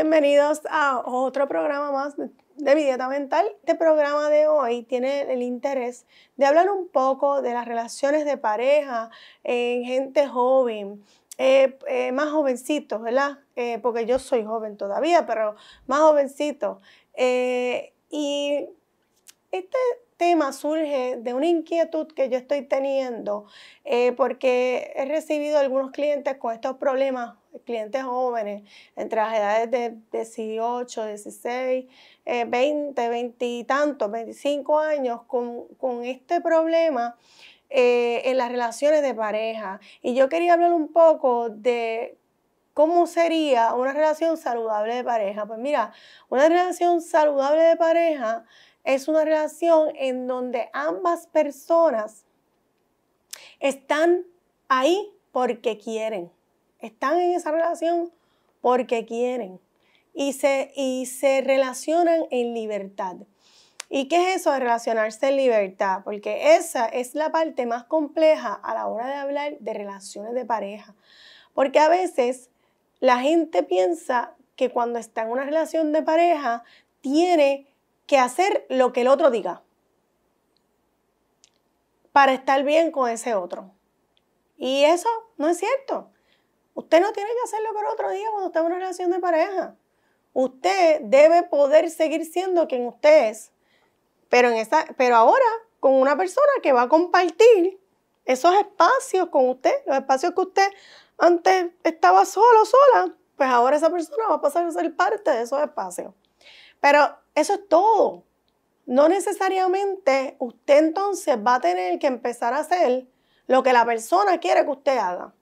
Bienvenidos a otro programa más de mi dieta mental. Este programa de hoy tiene el interés de hablar un poco de las relaciones de pareja en gente joven, eh, eh, más jovencitos, ¿verdad? Eh, porque yo soy joven todavía, pero más jovencito. y este tema surge de una inquietud que yo estoy teniendo eh, porque he recibido algunos clientes con estos problemas, clientes jóvenes, entre las edades de 18, 16, 20, 20 y tantos, 25 años, con, con este problema eh, en las relaciones de pareja. Y yo quería hablar un poco de ¿Cómo sería una relación saludable de pareja? Pues mira, una relación saludable de pareja es una relación en donde ambas personas están ahí porque quieren. Están en esa relación porque quieren. Y se, y se relacionan en libertad. ¿Y qué es eso de relacionarse en libertad? Porque esa es la parte más compleja a la hora de hablar de relaciones de pareja. Porque a veces la gente piensa que cuando está en una relación de pareja tiene que hacer lo que el otro diga para estar bien con ese otro. Y eso no es cierto. Usted no tiene que hacer lo que el otro diga cuando está en una relación de pareja. Usted debe poder seguir siendo quien usted es, pero, en esa, pero ahora con una persona que va a compartir esos espacios con usted, los espacios que usted antes estaba solo, sola, pues ahora esa persona va a pasar a ser parte de esos espacios. Pero eso es todo. No necesariamente usted entonces va a tener que empezar a hacer lo que la persona quiere que usted haga,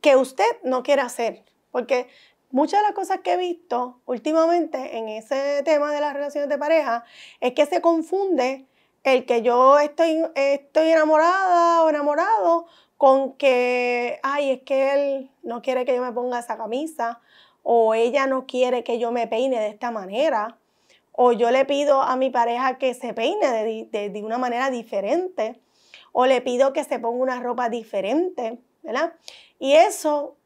que usted no quiere hacer. Porque muchas de las cosas que he visto últimamente en ese tema de las relaciones de pareja es que se confunde el que yo estoy, estoy enamorada o enamorado con que, ay, es que él no quiere que yo me ponga esa camisa o ella no quiere que yo me peine de esta manera o yo le pido a mi pareja que se peine de, una manera diferente, o le pido que se ponga una ropa diferente, ¿verdad? Y eso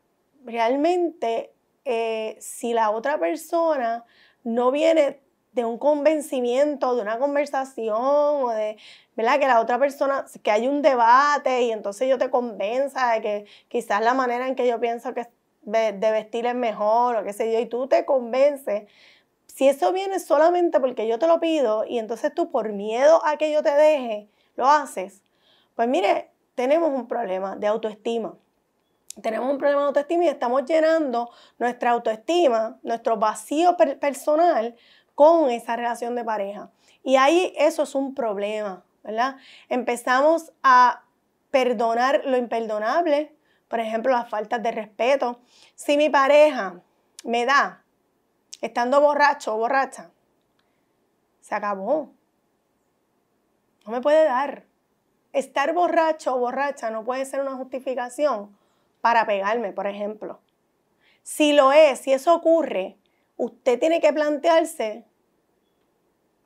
realmente, eh, si la otra persona no viene de un convencimiento, de una conversación, o de, ¿verdad? Que la otra persona, que hay un debate y entonces yo te convenza de que quizás la manera en que yo pienso que de vestir es mejor, o qué sé yo, y tú te convences si eso viene solamente porque yo te lo pido y entonces tú por miedo a que yo te deje, lo haces, pues mire, tenemos un problema de autoestima. Tenemos un problema de autoestima y estamos llenando nuestra autoestima, nuestro vacío personal con esa relación de pareja. Y ahí eso es un problema, ¿verdad? Empezamos a perdonar lo imperdonable, por ejemplo, las faltas de respeto. Si mi pareja me da estando borracho o borracha, se acabó. No me puede dar. Estar borracho o borracha no puede ser una justificación para pegarme, por ejemplo. Si lo es, si eso ocurre, usted tiene que plantearse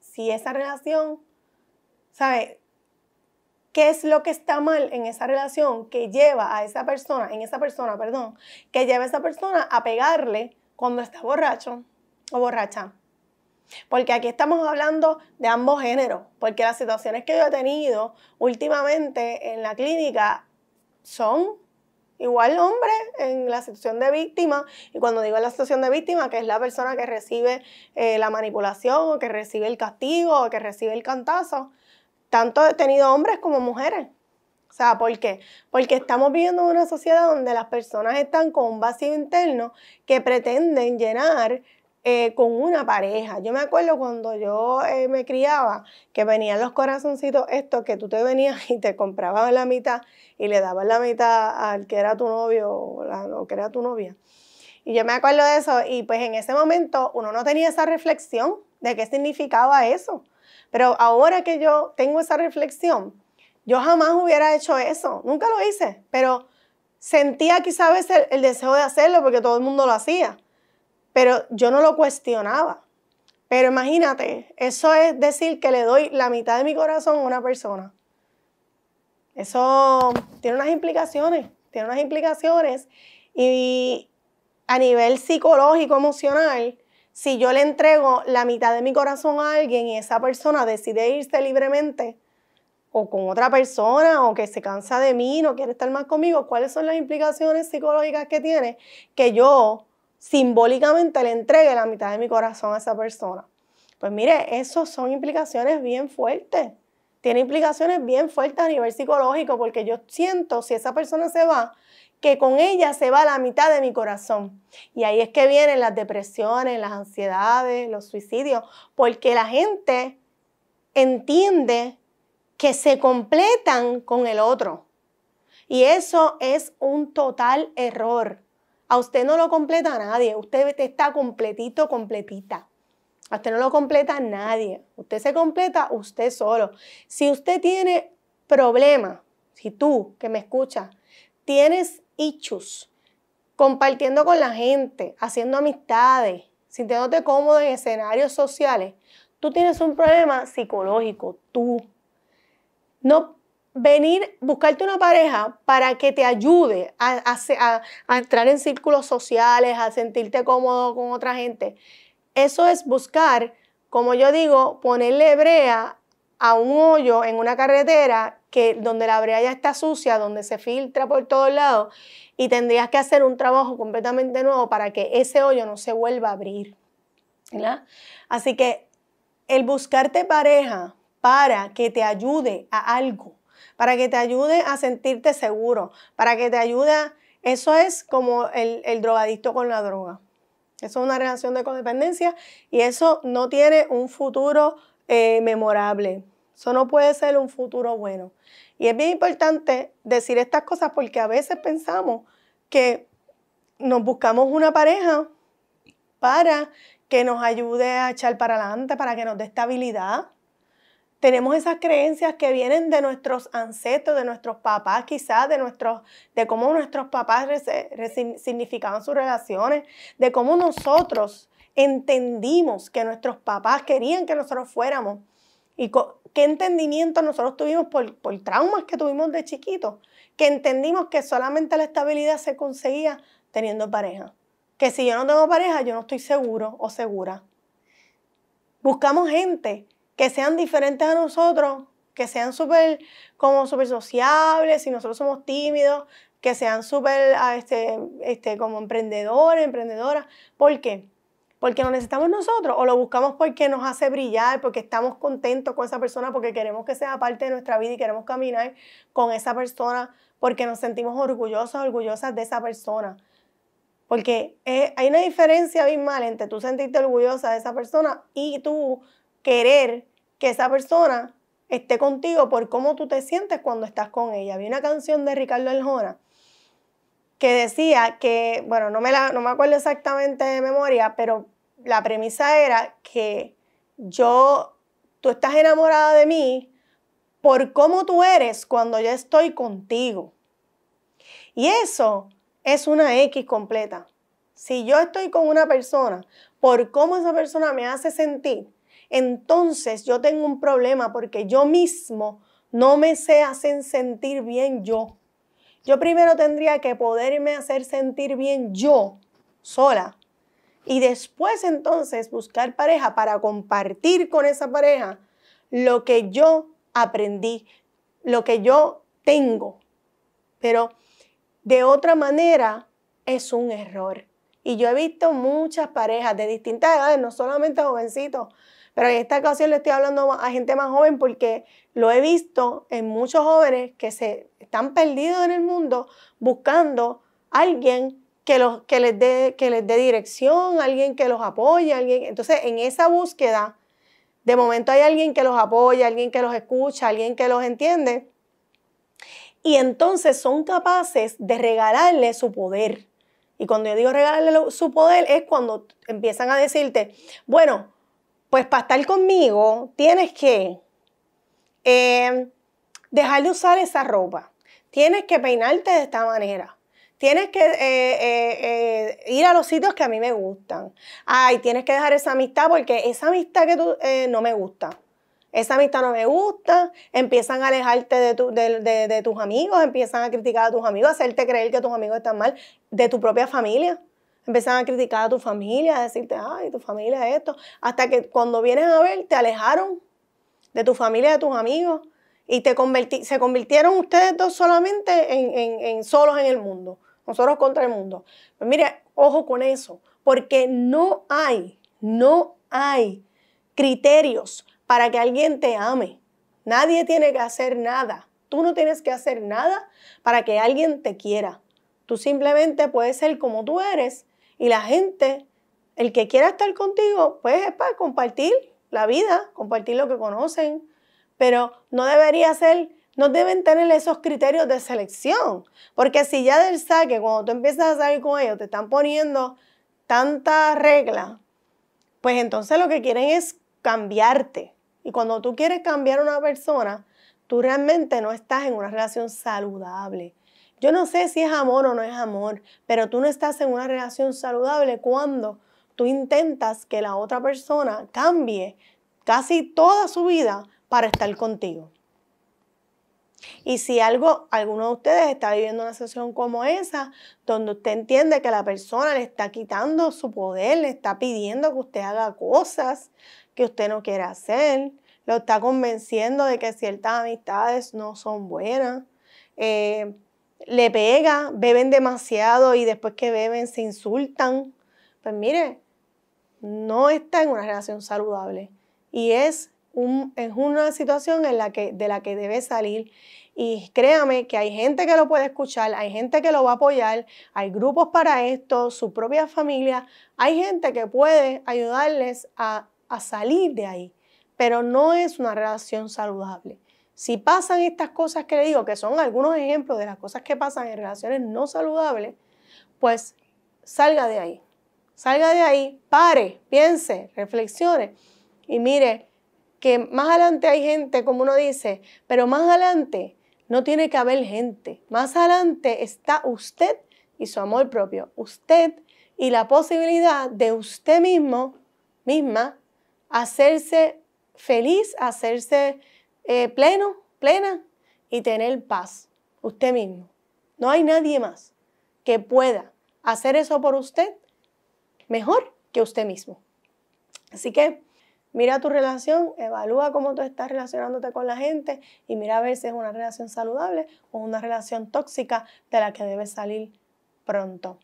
si esa relación, ¿sabe? ¿Qué es lo que está mal en esa relación que lleva a esa persona, en esa persona, perdón, que lleva a esa persona a pegarle cuando está borracho? O borracha. Porque aquí estamos hablando de ambos géneros, porque las situaciones que yo he tenido últimamente en la clínica son igual hombre en la situación de víctima, y cuando digo la situación de víctima, que es la persona que recibe eh, la manipulación, o que recibe el castigo, o que recibe el cantazo, tanto he tenido hombres como mujeres. O sea, ¿por qué? Porque estamos viviendo en una sociedad donde las personas están con un vacío interno que pretenden llenar eh, con una pareja. Yo me acuerdo cuando yo eh, me criaba que venían los corazoncitos estos que tú te venías y te comprabas la mitad y le dabas la mitad al que era tu novio o, que era tu novia. Y yo me acuerdo de eso y pues en ese momento uno no tenía esa reflexión de qué significaba eso. Pero ahora que yo tengo esa reflexión, yo jamás hubiera hecho eso, nunca lo hice, pero sentía quizá a veces el deseo de hacerlo porque todo el mundo lo hacía pero yo no lo cuestionaba. Pero imagínate, eso es decir que le doy la mitad de mi corazón a una persona. Eso tiene unas implicaciones, tiene unas implicaciones y a nivel psicológico, emocional, si yo le entrego la mitad de mi corazón a alguien y esa persona decide irse libremente o con otra persona o que se cansa de mí, no quiere estar más conmigo, ¿cuáles son las implicaciones psicológicas que tiene que yo simbólicamente le entregue la mitad de mi corazón a esa persona? Pues mire, eso son implicaciones bien fuertes. Tiene implicaciones bien fuertes a nivel psicológico porque yo siento si esa persona se va, que con ella se va la mitad de mi corazón. Y ahí es que vienen las depresiones, las ansiedades, los suicidios, porque la gente entiende que se completan con el otro. Y eso es un total error. A usted no lo completa nadie, usted está completito, completita. A usted no lo completa nadie. Usted se completa usted solo. Si usted tiene problemas, si tú que me escuchas, tienes issues, compartiendo con la gente, haciendo amistades, sintiéndote cómodo en escenarios sociales, tú tienes un problema psicológico, tú. No venir, buscarte una pareja para que te ayude a, entrar en círculos sociales, a sentirte cómodo con otra gente. Eso es buscar, como yo digo, ponerle brea a un hoyo en una carretera que donde la brea ya está sucia, donde se filtra por todos lados y tendrías que hacer un trabajo completamente nuevo para que ese hoyo no se vuelva a abrir. Así que el buscarte pareja para que te ayude a algo, para que te ayude a sentirte seguro, para que te ayude a... Eso es como el, drogadicto con la droga. Eso es una relación de codependencia y eso no tiene un futuro eh, memorable. Eso no puede ser un futuro bueno. Y es bien importante decir estas cosas porque a veces pensamos que nos buscamos una pareja para que nos ayude a echar para adelante, para que nos dé estabilidad. Tenemos esas creencias que vienen de nuestros ancestros, de nuestros papás, quizás, de, nuestros, de cómo nuestros papás significaban sus relaciones, de cómo nosotros entendimos que nuestros papás querían que nosotros fuéramos y qué entendimiento nosotros tuvimos por, por traumas que tuvimos de chiquitos, que entendimos que solamente la estabilidad se conseguía teniendo pareja. Que si yo no tengo pareja, yo no estoy seguro o segura. Buscamos gente que sean diferentes a nosotros, que sean súper como súper sociables, si nosotros somos tímidos, que sean súper ah, este, este, como emprendedores, emprendedoras. ¿Por qué? porque lo necesitamos nosotros o lo buscamos porque nos hace brillar, porque estamos contentos con esa persona, porque queremos que sea parte de nuestra vida y queremos caminar con esa persona, porque nos sentimos orgullosos, orgullosas de esa persona. Porque hay una diferencia abismal entre tú sentirte orgullosa de esa persona y tú querer que esa persona esté contigo por cómo tú te sientes cuando estás con ella. Había una canción de Ricardo Aljona que decía que, bueno, no me, la, no me acuerdo exactamente de memoria, pero la premisa era que yo, tú estás enamorada de mí por cómo tú eres cuando yo estoy contigo. Y eso es una X completa. Si yo estoy con una persona por cómo esa persona me hace sentir, entonces yo tengo un problema porque yo mismo no me sé hacer sentir bien yo. Yo primero tendría que poderme hacer sentir bien yo, sola. Y después entonces buscar pareja para compartir con esa pareja lo que yo aprendí, lo que yo tengo. Pero de otra manera es un error. Y yo he visto muchas parejas de distintas edades, no solamente jovencitos, pero en esta ocasión le estoy hablando a gente más joven porque lo he visto en muchos jóvenes que se están perdidos en el mundo buscando a alguien que, los, que, les dé, que les dé dirección, alguien que los apoye, alguien. Entonces, en esa búsqueda, de momento hay alguien que los apoya, alguien que los escucha, alguien que los entiende. Y entonces son capaces de regalarle su poder. Y cuando yo digo regalarle su poder es cuando empiezan a decirte, bueno, pues para estar conmigo tienes que eh, dejar de usar esa ropa. Tienes que peinarte de esta manera. Tienes que eh, eh, ir a los sitios que a mí me gustan. Ay, tienes que dejar esa amistad porque esa amistad que tú no me gusta. Esa amistad no me gusta. Empiezan a alejarte de, de tus amigos, empiezan a criticar a tus amigos, a hacerte creer que tus amigos están mal, de tu propia familia. Empezaron a criticar a tu familia, a decirte, ay, tu familia es esto, hasta que cuando vienes a ver te alejaron de tu familia, de tus amigos, y te se convirtieron ustedes dos solamente en, solos en el mundo, nosotros contra el mundo. Pues mire, ojo con eso, porque no hay, no hay criterios para que alguien te ame. Nadie tiene que hacer nada. Tú no tienes que hacer nada para que alguien te quiera. Tú simplemente puedes ser como tú eres y la gente, el que quiera estar contigo, pues es para compartir la vida, compartir lo que conocen, pero no debería ser, no deben tener esos criterios de selección, porque si ya del saque, cuando tú empiezas a salir con ellos, te están poniendo tantas reglas, pues entonces lo que quieren es cambiarte. Y cuando tú quieres cambiar a una persona, tú realmente no estás en una relación saludable. Yo no sé si es amor o no es amor, pero tú no estás en una relación saludable cuando tú intentas que la otra persona cambie casi toda su vida para estar contigo. Y si algo, alguno de ustedes está viviendo una situación como esa, donde usted entiende que la persona le está quitando su poder, le está pidiendo que usted haga cosas que usted no quiere hacer, lo está convenciendo de que ciertas amistades no son buenas, eh, le pega, beben demasiado y después que beben se insultan. Pues mire, no está en una relación saludable y es, un, es una situación en la que, de la que debe salir. Y créame que hay gente que lo puede escuchar, hay gente que lo va a apoyar, hay grupos para esto, su propia familia, hay gente que puede ayudarles a, a salir de ahí, pero no es una relación saludable. Si pasan estas cosas que le digo, que son algunos ejemplos de las cosas que pasan en relaciones no saludables, pues salga de ahí. Salga de ahí, pare, piense, reflexione y mire que más adelante hay gente, como uno dice, pero más adelante no tiene que haber gente. Más adelante está usted y su amor propio. Usted y la posibilidad de usted mismo, misma, hacerse feliz, hacerse eh, pleno, plena y tener paz. Usted mismo. No hay nadie más que pueda hacer eso por usted mejor que usted mismo. Así que mira tu relación, evalúa cómo tú estás relacionándote con la gente y mira a ver si es una relación saludable o una relación tóxica de la que debes salir pronto.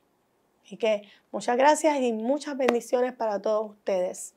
Así que muchas gracias y muchas bendiciones para todos ustedes.